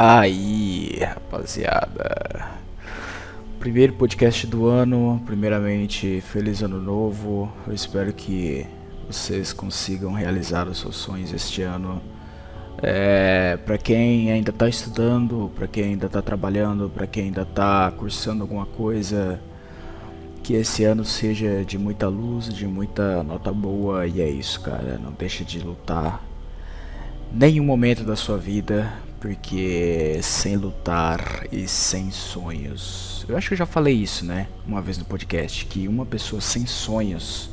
Aí, Primeiro podcast do ano. Primeiramente, feliz ano novo. Eu espero que vocês consigam realizar os seus sonhos este ano. É, para quem ainda está estudando, para quem ainda está trabalhando, para quem ainda está cursando alguma coisa, que esse ano seja de muita luz, de muita nota boa e é isso, cara. Não deixe de lutar nenhum momento da sua vida, porque sem lutar e sem sonhos. Eu acho que eu já falei isso, né? Uma vez no podcast, que uma pessoa sem sonhos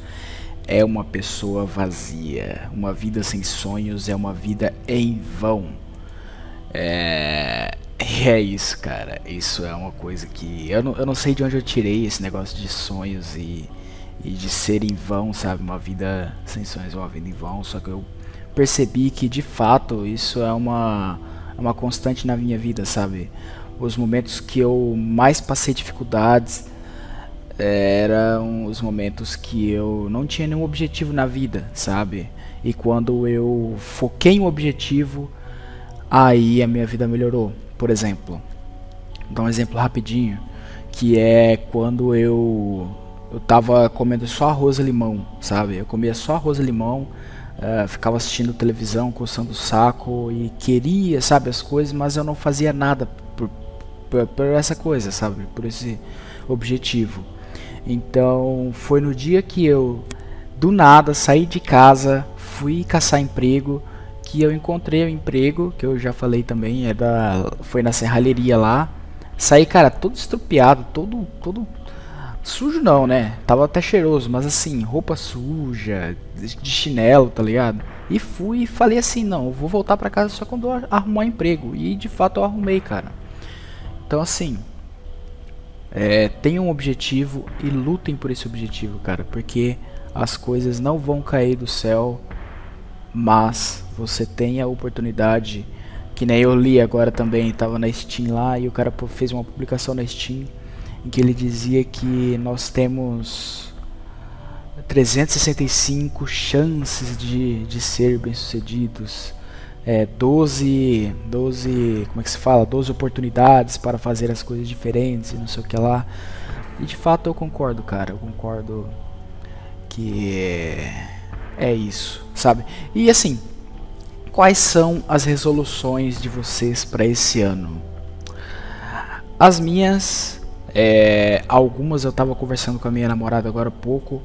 é uma pessoa vazia. Uma vida sem sonhos é uma vida em vão. É, é isso, cara. Isso é uma coisa que. Eu não, eu não sei de onde eu tirei esse negócio de sonhos e, e de ser em vão, sabe? Uma vida sem sonhos é uma vida em vão. Só que eu percebi que de fato isso é uma, é uma constante na minha vida, sabe? Os momentos que eu mais passei dificuldades eram os momentos que eu não tinha nenhum objetivo na vida, sabe? E quando eu foquei em um objetivo, aí a minha vida melhorou. Por exemplo, vou dar um exemplo rapidinho, que é quando eu eu tava comendo só arroz e limão, sabe? Eu comia só arroz e limão, uh, ficava assistindo televisão, coçando o saco e queria, sabe, as coisas, mas eu não fazia nada por, por, por essa coisa, sabe? Por esse objetivo. Então foi no dia que eu do nada saí de casa, fui caçar emprego, que eu encontrei o um emprego, que eu já falei também, é da foi na serralheria lá. Saí, cara, todo estrupiado, todo todo sujo não, né? Tava até cheiroso, mas assim, roupa suja, de chinelo, tá ligado? E fui e falei assim, não, vou voltar para casa só quando eu arrumar emprego. E de fato eu arrumei, cara. Então assim, é, um objetivo e lutem por esse objetivo, cara, porque as coisas não vão cair do céu, mas você tem a oportunidade, que nem eu li agora também, estava na Steam lá e o cara fez uma publicação na Steam em que ele dizia que nós temos 365 chances de, de ser bem-sucedidos é, 12, 12, como é que se fala? 12 oportunidades para fazer as coisas diferentes e não sei o que lá. E de fato eu concordo, cara. Eu concordo que é, é isso, sabe? E assim, quais são as resoluções de vocês para esse ano? As minhas, é, algumas eu estava conversando com a minha namorada agora há pouco.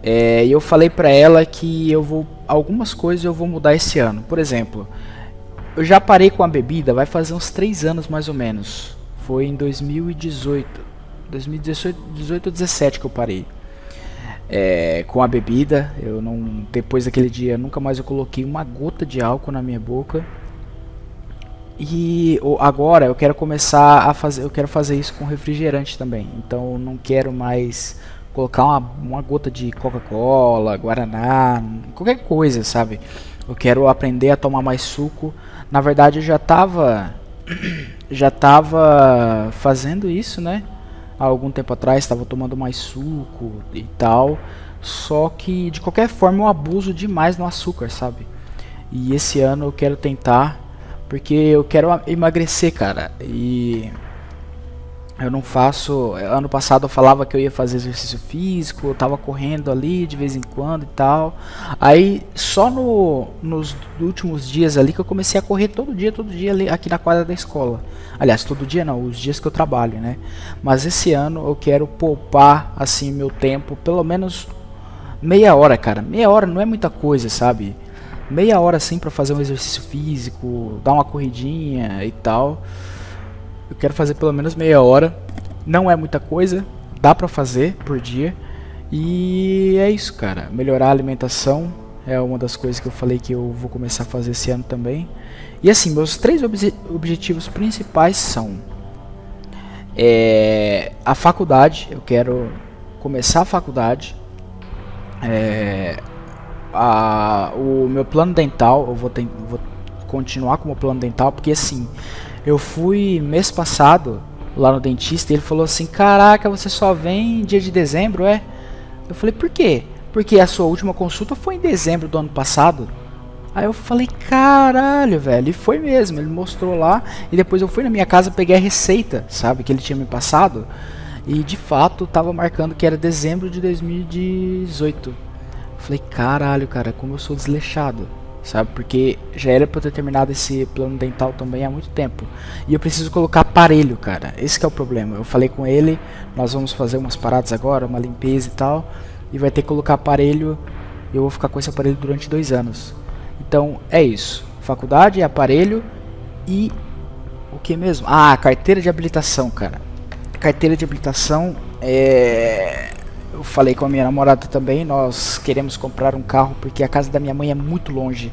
É, e eu falei pra ela que eu vou. Algumas coisas eu vou mudar esse ano. Por exemplo, eu já parei com a bebida, vai fazer uns 3 anos mais ou menos. Foi em 2018. 2018 18 ou 17 que eu parei. É, com a bebida, eu não. Depois daquele dia nunca mais eu coloquei uma gota de álcool na minha boca. E agora eu quero começar a fazer. Eu quero fazer isso com refrigerante também. Então não quero mais colocar uma, uma gota de Coca-Cola, Guaraná, qualquer coisa, sabe? Eu quero aprender a tomar mais suco. Na verdade, eu já estava já tava fazendo isso, né? Há algum tempo atrás estava tomando mais suco e tal. Só que de qualquer forma eu abuso demais no açúcar, sabe? E esse ano eu quero tentar, porque eu quero emagrecer, cara. E eu não faço. Ano passado eu falava que eu ia fazer exercício físico, eu tava correndo ali de vez em quando e tal. Aí só no, nos últimos dias ali que eu comecei a correr todo dia, todo dia ali aqui na quadra da escola. Aliás, todo dia não, os dias que eu trabalho, né? Mas esse ano eu quero poupar assim meu tempo, pelo menos meia hora, cara. Meia hora não é muita coisa, sabe? Meia hora assim para fazer um exercício físico, dar uma corridinha e tal. Eu quero fazer pelo menos meia hora. Não é muita coisa, dá pra fazer por dia. E é isso, cara. Melhorar a alimentação é uma das coisas que eu falei que eu vou começar a fazer esse ano também. E assim, meus três obje objetivos principais são É, a faculdade, eu quero começar a faculdade. É, a, o meu plano dental, eu vou, vou continuar com o meu plano dental, porque assim, eu fui mês passado lá no dentista e ele falou assim: Caraca, você só vem dia de dezembro, é? Eu falei: Por quê? Porque a sua última consulta foi em dezembro do ano passado. Aí eu falei, caralho, velho. E foi mesmo. Ele mostrou lá. E depois eu fui na minha casa, peguei a receita, sabe? Que ele tinha me passado. E de fato tava marcando que era dezembro de 2018. Falei, caralho, cara, como eu sou desleixado. Sabe? Porque já era pra eu ter terminado esse plano dental também há muito tempo. E eu preciso colocar aparelho, cara. Esse é o problema. Eu falei com ele, nós vamos fazer umas paradas agora, uma limpeza e tal. E vai ter que colocar aparelho. Eu vou ficar com esse aparelho durante dois anos. Então é isso. Faculdade, aparelho e o que mesmo? Ah, carteira de habilitação, cara. Carteira de habilitação é eu falei com a minha namorada também, nós queremos comprar um carro porque a casa da minha mãe é muito longe.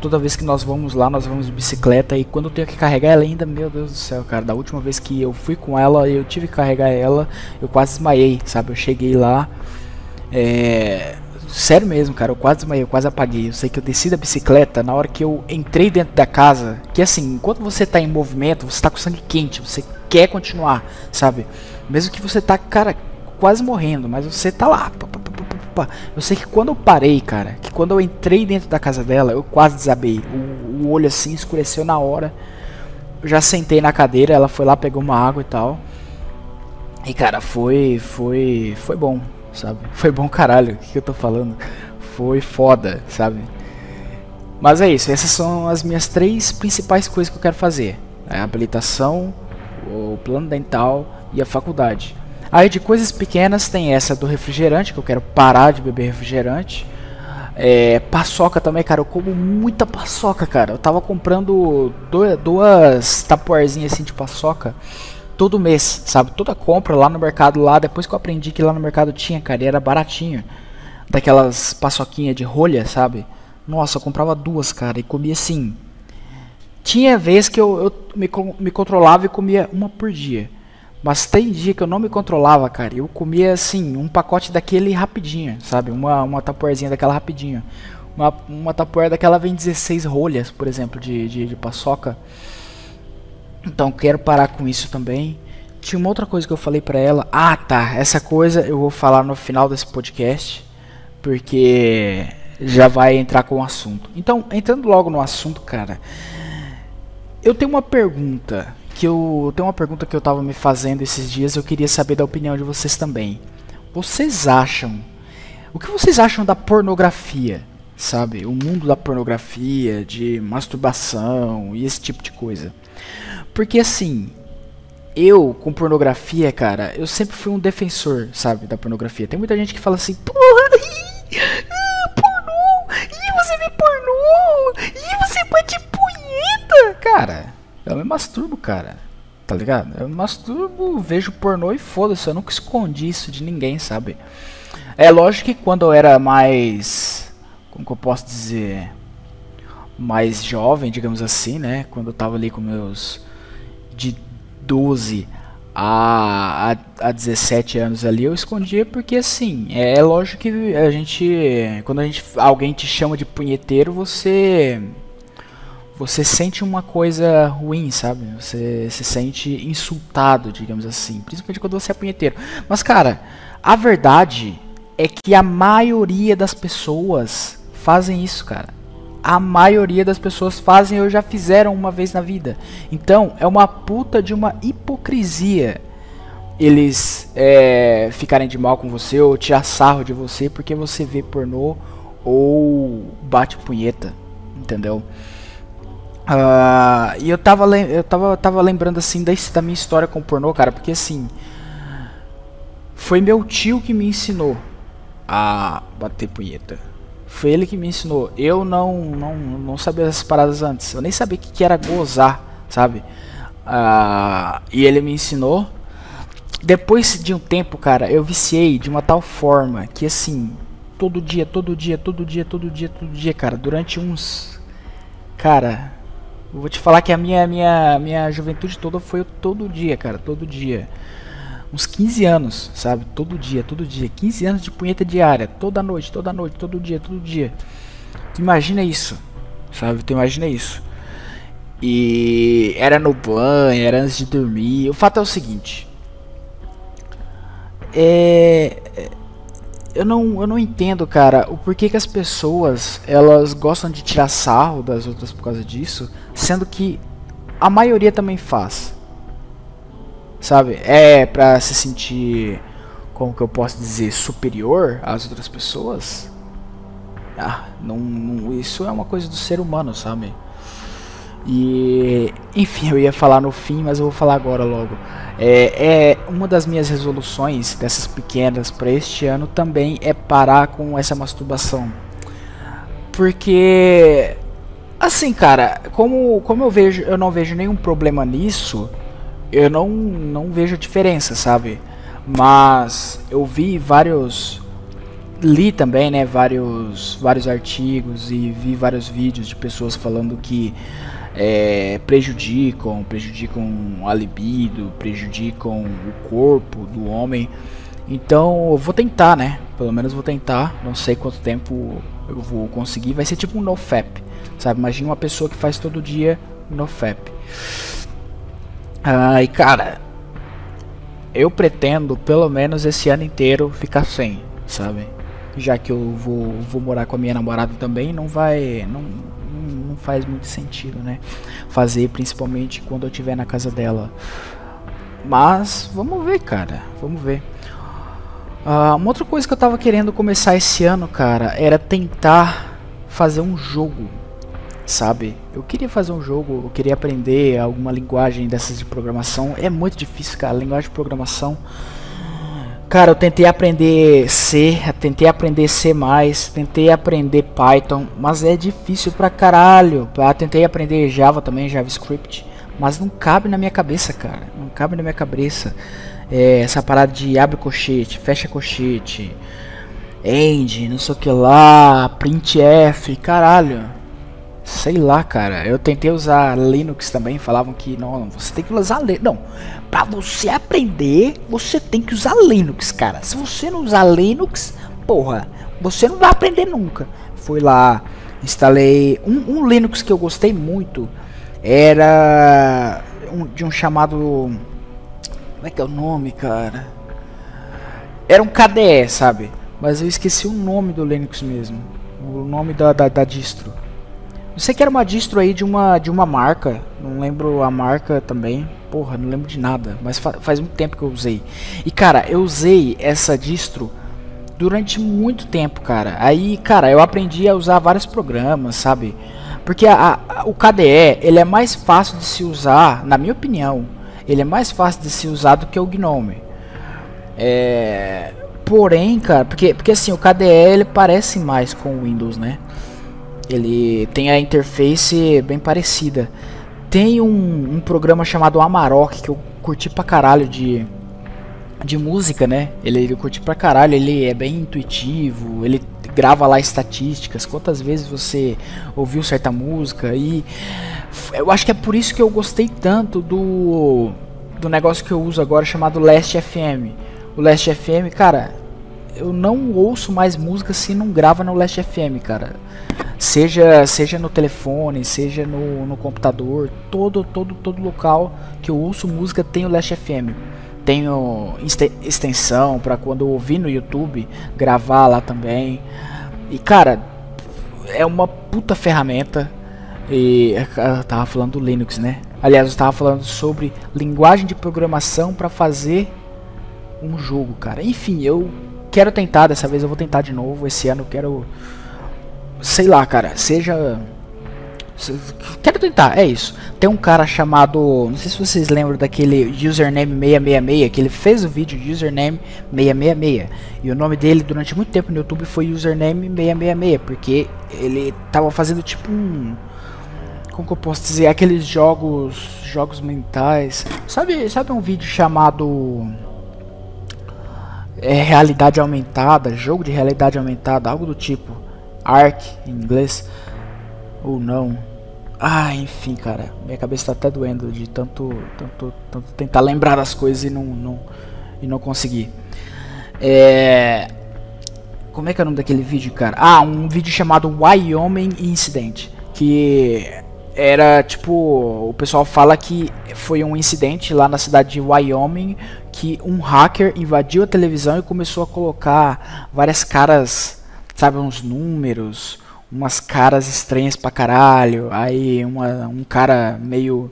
Toda vez que nós vamos lá, nós vamos de bicicleta e quando eu tenho que carregar ela ainda, meu Deus do céu, cara, da última vez que eu fui com ela, eu tive que carregar ela, eu quase desmaiei, sabe? Eu cheguei lá, é, Sério mesmo, cara, eu quase desmaiei, eu quase apaguei. Eu sei que eu desci da bicicleta na hora que eu entrei dentro da casa. Que assim, enquanto você tá em movimento, você tá com sangue quente, você quer continuar, sabe? Mesmo que você tá, cara, quase morrendo, mas você tá lá. Eu sei que quando eu parei, cara, que quando eu entrei dentro da casa dela, eu quase desabei. O, o olho assim escureceu na hora. Eu já sentei na cadeira, ela foi lá, pegou uma água e tal. E cara, foi foi foi bom sabe? Foi bom caralho, o que, que eu tô falando? Foi foda, sabe? Mas é isso, essas são as minhas três principais coisas que eu quero fazer: é a habilitação, o plano dental e a faculdade. Aí de coisas pequenas tem essa do refrigerante, que eu quero parar de beber refrigerante. É, paçoca também, cara, eu como muita paçoca, cara. Eu tava comprando duas tapuarzinhas assim de paçoca todo mês, sabe? Toda compra lá no mercado lá, depois que eu aprendi que lá no mercado tinha, cara, e era baratinho. Daquelas paçoquinhas de rolha, sabe? Nossa, eu comprava duas, cara, e comia assim. Tinha vez que eu, eu me, me controlava e comia uma por dia. Mas tem dia que eu não me controlava, cara. Eu comia assim, um pacote daquele rapidinho, sabe? Uma, uma tapuerzinha daquela rapidinho. Uma, uma tapuer daquela vem 16 rolhas, por exemplo, de, de, de paçoca. Então quero parar com isso também. Tinha uma outra coisa que eu falei pra ela. Ah, tá. Essa coisa eu vou falar no final desse podcast. Porque já vai entrar com o assunto. Então, entrando logo no assunto, cara. Eu tenho uma pergunta. Que eu tenho uma pergunta que eu tava me fazendo esses dias. Eu queria saber da opinião de vocês também. Vocês acham. O que vocês acham da pornografia? Sabe? O mundo da pornografia, de masturbação e esse tipo de coisa. Porque assim, eu com pornografia, cara, eu sempre fui um defensor, sabe, da pornografia. Tem muita gente que fala assim, porra, ih, pornô, ih, você vê pornô, ih, você bate punheta. Cara, eu me masturbo, cara. Tá ligado? Eu me masturbo, vejo pornô e foda-se, eu nunca escondi isso de ninguém, sabe? É lógico que quando eu era mais. Como que eu posso dizer? Mais jovem, digamos assim, né? Quando eu tava ali com meus de 12 a, a, a 17 anos ali eu escondia porque assim, é, é lógico que a gente quando a gente alguém te chama de punheteiro, você você sente uma coisa ruim, sabe? Você se sente insultado, digamos assim, principalmente quando você é punheteiro. Mas cara, a verdade é que a maioria das pessoas fazem isso, cara a maioria das pessoas fazem ou já fizeram uma vez na vida. Então é uma puta de uma hipocrisia eles é, ficarem de mal com você ou tirar sarro de você porque você vê pornô ou bate punheta, entendeu? Uh, e eu tava, eu tava, tava lembrando assim da, da minha história com pornô, cara, porque assim foi meu tio que me ensinou a bater punheta foi ele que me ensinou. Eu não não, não sabia dessas paradas antes. Eu nem sabia o que, que era gozar, sabe? Uh, e ele me ensinou. Depois de um tempo, cara, eu viciei de uma tal forma que assim, todo dia, todo dia, todo dia, todo dia, todo dia, cara, durante uns. Cara, Eu vou te falar que a minha, minha, minha juventude toda foi todo dia, cara, todo dia. Uns 15 anos, sabe? Todo dia, todo dia. 15 anos de punheta diária, toda noite, toda noite, todo dia, todo dia. Tu imagina isso, sabe? Tu imagina isso. E era no banho, era antes de dormir. O fato é o seguinte. É, eu não, eu não entendo, cara, o porquê que as pessoas elas gostam de tirar sarro das outras por causa disso, sendo que a maioria também faz. Sabe? É pra se sentir, como que eu posso dizer, superior às outras pessoas? Ah, não, não isso é uma coisa do ser humano, sabe? E enfim, eu ia falar no fim, mas eu vou falar agora logo. É, é uma das minhas resoluções dessas pequenas para este ano também é parar com essa masturbação, porque assim, cara, como como eu vejo, eu não vejo nenhum problema nisso, eu não não vejo diferença, sabe? Mas eu vi vários li também, né, vários vários artigos e vi vários vídeos de pessoas falando que é, prejudicam, prejudicam a libido, prejudicam o corpo do homem. Então eu vou tentar, né? Pelo menos vou tentar. Não sei quanto tempo eu vou conseguir. Vai ser tipo um nofap, sabe? Imagina uma pessoa que faz todo dia nofap. E cara, eu pretendo pelo menos esse ano inteiro ficar sem, sabe? Já que eu vou, vou morar com a minha namorada também, não vai, não faz muito sentido, né? Fazer principalmente quando eu estiver na casa dela. Mas vamos ver, cara. Vamos ver. Uh, uma outra coisa que eu tava querendo começar esse ano, cara, era tentar fazer um jogo, sabe? Eu queria fazer um jogo, eu queria aprender alguma linguagem dessas de programação. É muito difícil, cara. Linguagem de programação Cara, eu tentei aprender C, tentei aprender C+, tentei aprender Python, mas é difícil pra caralho. Ah, tentei aprender Java também, JavaScript, mas não cabe na minha cabeça, cara. Não cabe na minha cabeça. É, essa parada de abre colchete, fecha colchete, end, não sei o que lá, printf, caralho. Sei lá, cara. Eu tentei usar Linux também, falavam que não, você tem que usar Linux. Não, para você aprender, você tem que usar Linux, cara. Se você não usar Linux, porra, você não vai aprender nunca. Fui lá, instalei um, um Linux que eu gostei muito. Era um, de um chamado. Como é que é o nome, cara? Era um KDE, sabe? Mas eu esqueci o nome do Linux mesmo. O nome da, da, da distro. Não sei que era uma distro aí de uma, de uma marca. Não lembro a marca também. Porra, não lembro de nada, mas fa faz muito tempo que eu usei. E cara, eu usei essa distro durante muito tempo, cara. Aí, cara, eu aprendi a usar vários programas, sabe? Porque a, a, o KDE, ele é mais fácil de se usar, na minha opinião, ele é mais fácil de se usar do que o GNOME. É... Porém, cara, porque, porque assim, o KDE ele parece mais com o Windows, né? Ele tem a interface bem parecida. Tem um, um programa chamado Amarok que eu curti pra caralho de, de música, né? Ele, eu curti pra caralho, ele é bem intuitivo, ele grava lá estatísticas, quantas vezes você ouviu certa música e eu acho que é por isso que eu gostei tanto do do negócio que eu uso agora chamado Last FM. O Last FM, cara, eu não ouço mais música se não grava no Last FM, cara. Seja, seja no telefone, seja no, no computador, todo, todo, todo local que eu ouço música tem o Last FM. Tenho extensão para quando eu ouvir no YouTube, gravar lá também. E cara, é uma puta ferramenta. E eu tava falando do Linux, né? Aliás, eu estava falando sobre linguagem de programação para fazer um jogo, cara. Enfim, eu quero tentar, dessa vez eu vou tentar de novo. Esse ano eu quero sei lá, cara, seja Quero tentar, é isso. Tem um cara chamado. Não sei se vocês lembram daquele username 666, que ele fez o vídeo de username 666. E o nome dele durante muito tempo no YouTube foi username 666, porque ele tava fazendo tipo um. Como que eu posso dizer? Aqueles jogos. Jogos mentais. Sabe, sabe um vídeo chamado. É, realidade aumentada, jogo de realidade aumentada, algo do tipo. Arc em inglês ou não. Ah, enfim, cara. Minha cabeça tá até doendo de tanto, tanto, tanto tentar lembrar das coisas e não, não, e não conseguir. É. Como é que é o nome daquele vídeo, cara? Ah, um vídeo chamado Wyoming Incident. Que era tipo. O pessoal fala que foi um incidente lá na cidade de Wyoming que um hacker invadiu a televisão e começou a colocar várias caras, sabe, uns números, umas caras estranhas pra caralho. Aí uma, um cara meio.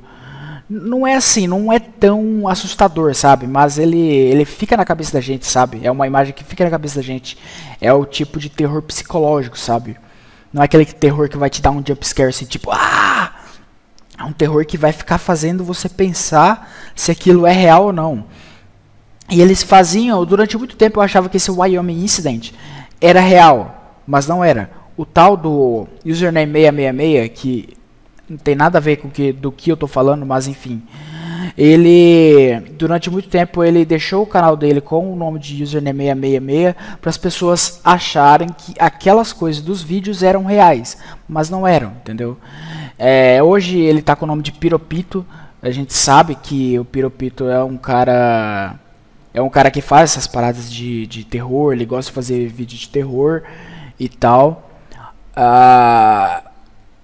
Não é assim, não é tão assustador, sabe? Mas ele, ele fica na cabeça da gente, sabe? É uma imagem que fica na cabeça da gente. É o tipo de terror psicológico, sabe? Não é aquele terror que vai te dar um jumpscare assim, tipo, ah! É um terror que vai ficar fazendo você pensar se aquilo é real ou não. E eles faziam, durante muito tempo eu achava que esse Wyoming Incident era real, mas não era. O tal do username 666, que não tem nada a ver com que, do que eu tô falando, mas enfim. Ele, durante muito tempo, ele deixou o canal dele com o nome de username 666 para as pessoas acharem que aquelas coisas dos vídeos eram reais, mas não eram, entendeu? É, hoje ele está com o nome de Piropito. A gente sabe que o Piropito é um cara é um cara que faz essas paradas de, de terror, ele gosta de fazer vídeo de terror e tal. Uh,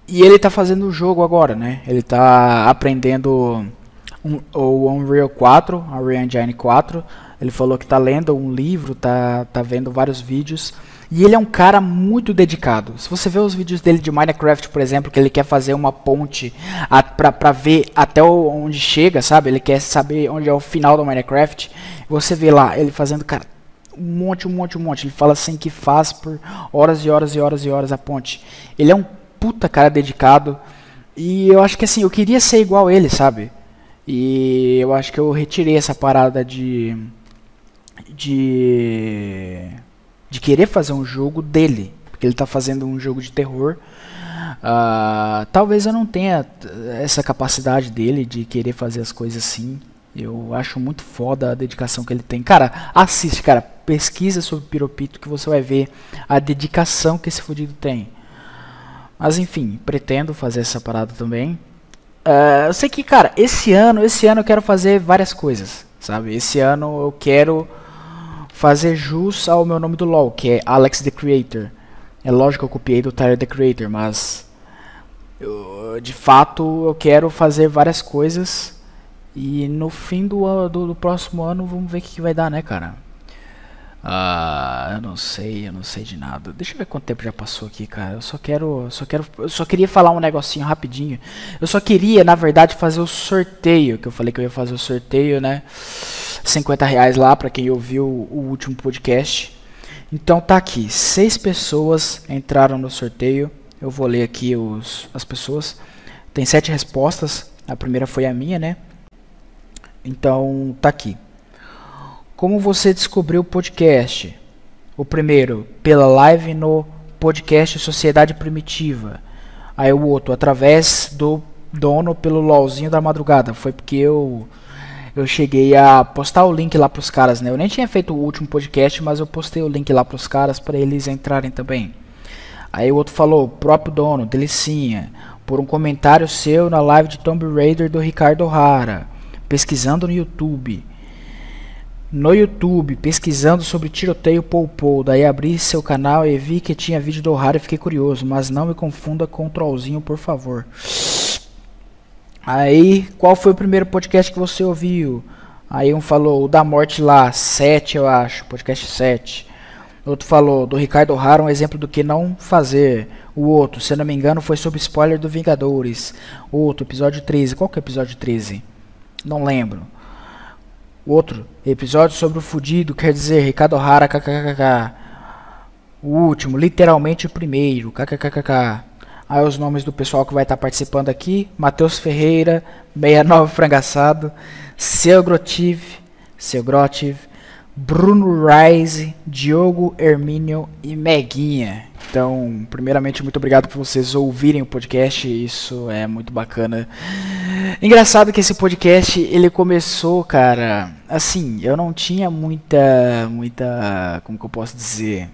e ele tá fazendo o jogo agora, né? Ele tá aprendendo um, o Unreal 4, Unreal Engine 4. Ele falou que tá lendo um livro, tá, tá vendo vários vídeos. E ele é um cara muito dedicado. Se você vê os vídeos dele de Minecraft, por exemplo, que ele quer fazer uma ponte a, pra, pra ver até onde chega, sabe? Ele quer saber onde é o final do Minecraft. Você vê lá ele fazendo, cara, um monte, um monte, um monte. Ele fala assim que faz por horas e horas e horas e horas a ponte. Ele é um puta cara dedicado. E eu acho que assim, eu queria ser igual ele, sabe? E eu acho que eu retirei essa parada de. de de querer fazer um jogo dele, porque ele está fazendo um jogo de terror. Uh, talvez eu não tenha essa capacidade dele de querer fazer as coisas assim. Eu acho muito foda a dedicação que ele tem. Cara, assiste, cara. Pesquisa sobre Piropito que você vai ver a dedicação que esse fudido tem. Mas enfim, pretendo fazer essa parada também. Uh, eu sei que, cara, esse ano, esse ano eu quero fazer várias coisas, sabe? Esse ano eu quero fazer jus ao meu nome do LoL, que é Alex the Creator. É lógico que eu copiei do Tyler the Creator, mas eu, de fato eu quero fazer várias coisas e no fim do, do, do próximo ano vamos ver o que, vai dar, né, cara? Ah, eu não sei, eu não sei de nada. Deixa eu ver quanto tempo já passou aqui, cara. Eu só quero, só quero, eu só queria falar um negocinho rapidinho. Eu só queria, na verdade, fazer o sorteio, que eu falei que eu ia fazer o sorteio, né? 50 reais lá para quem ouviu o último podcast. Então tá aqui, seis pessoas entraram no sorteio. Eu vou ler aqui os, as pessoas. Tem sete respostas. A primeira foi a minha, né? Então tá aqui. Como você descobriu o podcast? O primeiro, pela live no podcast Sociedade Primitiva. Aí o outro, através do dono pelo LOLzinho da madrugada. Foi porque eu eu cheguei a postar o link lá pros caras, né? Eu nem tinha feito o último podcast, mas eu postei o link lá pros caras para eles entrarem também. Aí o outro falou, próprio dono, delicinha, por um comentário seu na live de Tomb Raider do Ricardo O'Hara, pesquisando no YouTube no YouTube, pesquisando sobre tiroteio Poupou. Daí abri seu canal e vi que tinha vídeo do O'Hara e fiquei curioso. Mas não me confunda com o Trollzinho, por favor. Aí, qual foi o primeiro podcast que você ouviu? Aí um falou, o da morte lá, 7 eu acho, podcast 7. Outro falou, do Ricardo O'Hara, um exemplo do que não fazer. O outro, se não me engano, foi sobre spoiler do Vingadores. Outro, episódio 13. Qual que é o episódio 13? Não lembro. Outro, episódio sobre o fudido, quer dizer, Ricardo O'Hara, kkkk. O último, literalmente o primeiro, kkkk. Aí os nomes do pessoal que vai estar participando aqui: Matheus Ferreira, 69 Frangaçado, Seu Grotiv, Seu Grotiv, Bruno Rise, Diogo Hermínio e Meguinha. Então, primeiramente, muito obrigado por vocês ouvirem o podcast, isso é muito bacana. Engraçado que esse podcast, ele começou, cara, assim, eu não tinha muita, muita, como que eu posso dizer?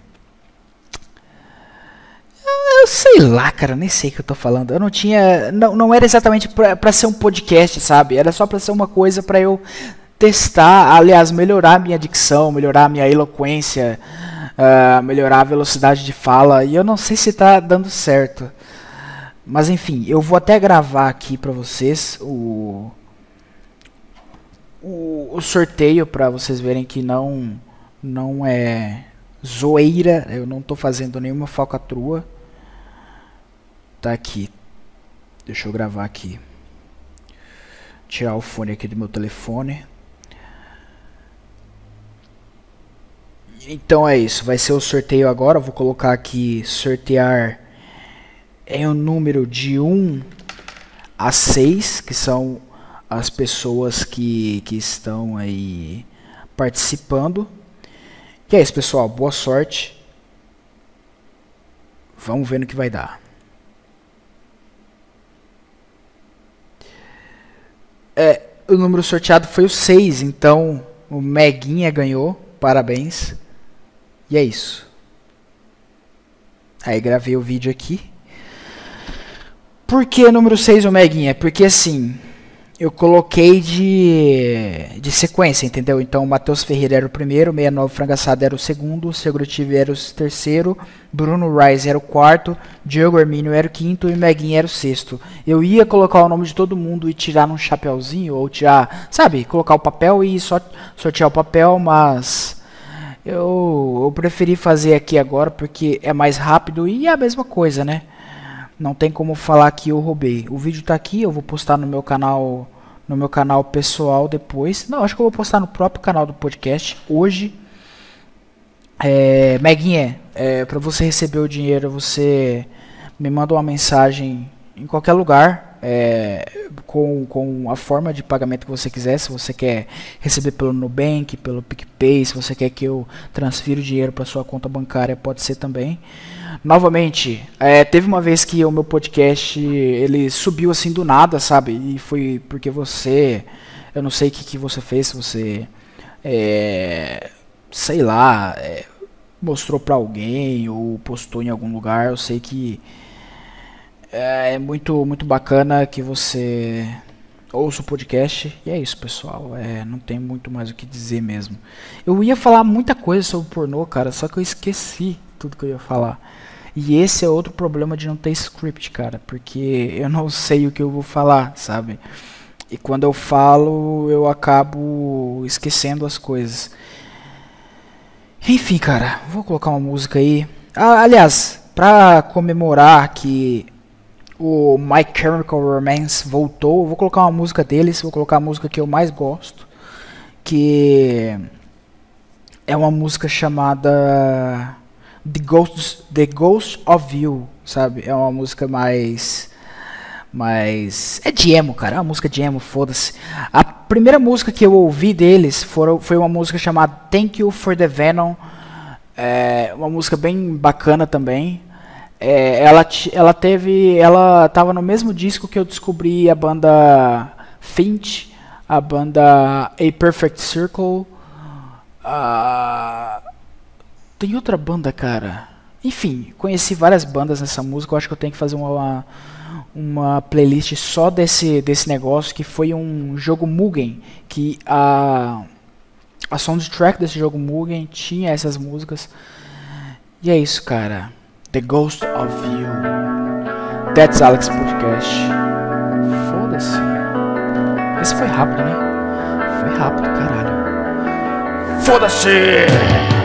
Eu sei lá, cara, nem sei o que eu tô falando. Eu não tinha. Não, não era exatamente pra, pra ser um podcast, sabe? Era só pra ser uma coisa pra eu testar, aliás, melhorar a minha dicção, melhorar a minha eloquência, uh, melhorar a velocidade de fala. E eu não sei se tá dando certo. Mas enfim, eu vou até gravar aqui pra vocês o. O, o sorteio para vocês verem que não não é zoeira, eu não tô fazendo nenhuma falcatrua. Tá aqui. Deixa eu gravar aqui. Tirar o fone aqui do meu telefone. Então é isso, vai ser o sorteio agora. vou colocar aqui sortear em um número de 1 a 6, que são as pessoas que, que estão aí participando. E é isso, pessoal. Boa sorte. Vamos ver no que vai dar. É, o número sorteado foi o 6, então o Meguinha ganhou. Parabéns. E é isso. Aí gravei o vídeo aqui. Por que número 6 o Meguinha? Porque assim, eu coloquei de, de sequência, entendeu? Então, Matheus Ferreira era o primeiro, 69 Frangaçado era o segundo, o Segurativo era o terceiro, Bruno Reis era o quarto, Diogo Hermínio era o quinto e Meguinho era o sexto. Eu ia colocar o nome de todo mundo e tirar num chapéuzinho, ou tirar, sabe, colocar o papel e só sortear o papel, mas eu, eu preferi fazer aqui agora porque é mais rápido e é a mesma coisa, né? Não tem como falar que eu roubei. O vídeo está aqui, eu vou postar no meu canal no meu canal pessoal depois. Não, acho que eu vou postar no próprio canal do podcast hoje. É, Meguinha, é, para você receber o dinheiro, você me manda uma mensagem em qualquer lugar é, com, com a forma de pagamento que você quiser. Se você quer receber pelo Nubank, pelo PicPay, se você quer que eu transfira o dinheiro para sua conta bancária, pode ser também. Novamente, é, teve uma vez que o meu podcast ele subiu assim do nada, sabe? E foi porque você, eu não sei o que, que você fez, se você, é, sei lá, é, mostrou para alguém ou postou em algum lugar. Eu sei que é, é muito muito bacana que você ouça o podcast. E é isso, pessoal. É, não tem muito mais o que dizer mesmo. Eu ia falar muita coisa sobre pornô, cara, só que eu esqueci tudo que eu ia falar. E esse é outro problema de não ter script, cara, porque eu não sei o que eu vou falar, sabe? E quando eu falo, eu acabo esquecendo as coisas. Enfim, cara, vou colocar uma música aí. Ah, aliás, pra comemorar que o My Chemical Romance voltou, vou colocar uma música deles, vou colocar a música que eu mais gosto, que é uma música chamada The Ghost, The Ghost of You, sabe? É uma música mais. mais. É de emo, cara. É uma música de emo, foda-se. A primeira música que eu ouvi deles foi uma música chamada Thank You for the Venom. É uma música bem bacana também. É, ela, ela teve. Ela tava no mesmo disco que eu descobri a banda Finch, a banda A Perfect Circle. Uh, tem outra banda, cara. Enfim, conheci várias bandas nessa música. Eu acho que eu tenho que fazer uma, uma playlist só desse, desse negócio. Que foi um jogo Mugen. Que a, a soundtrack desse jogo Mugen tinha essas músicas. E é isso, cara. The Ghost of You. That's Alex Podcast. Foda-se. Esse foi rápido, né? Foi rápido, caralho. Foda-se!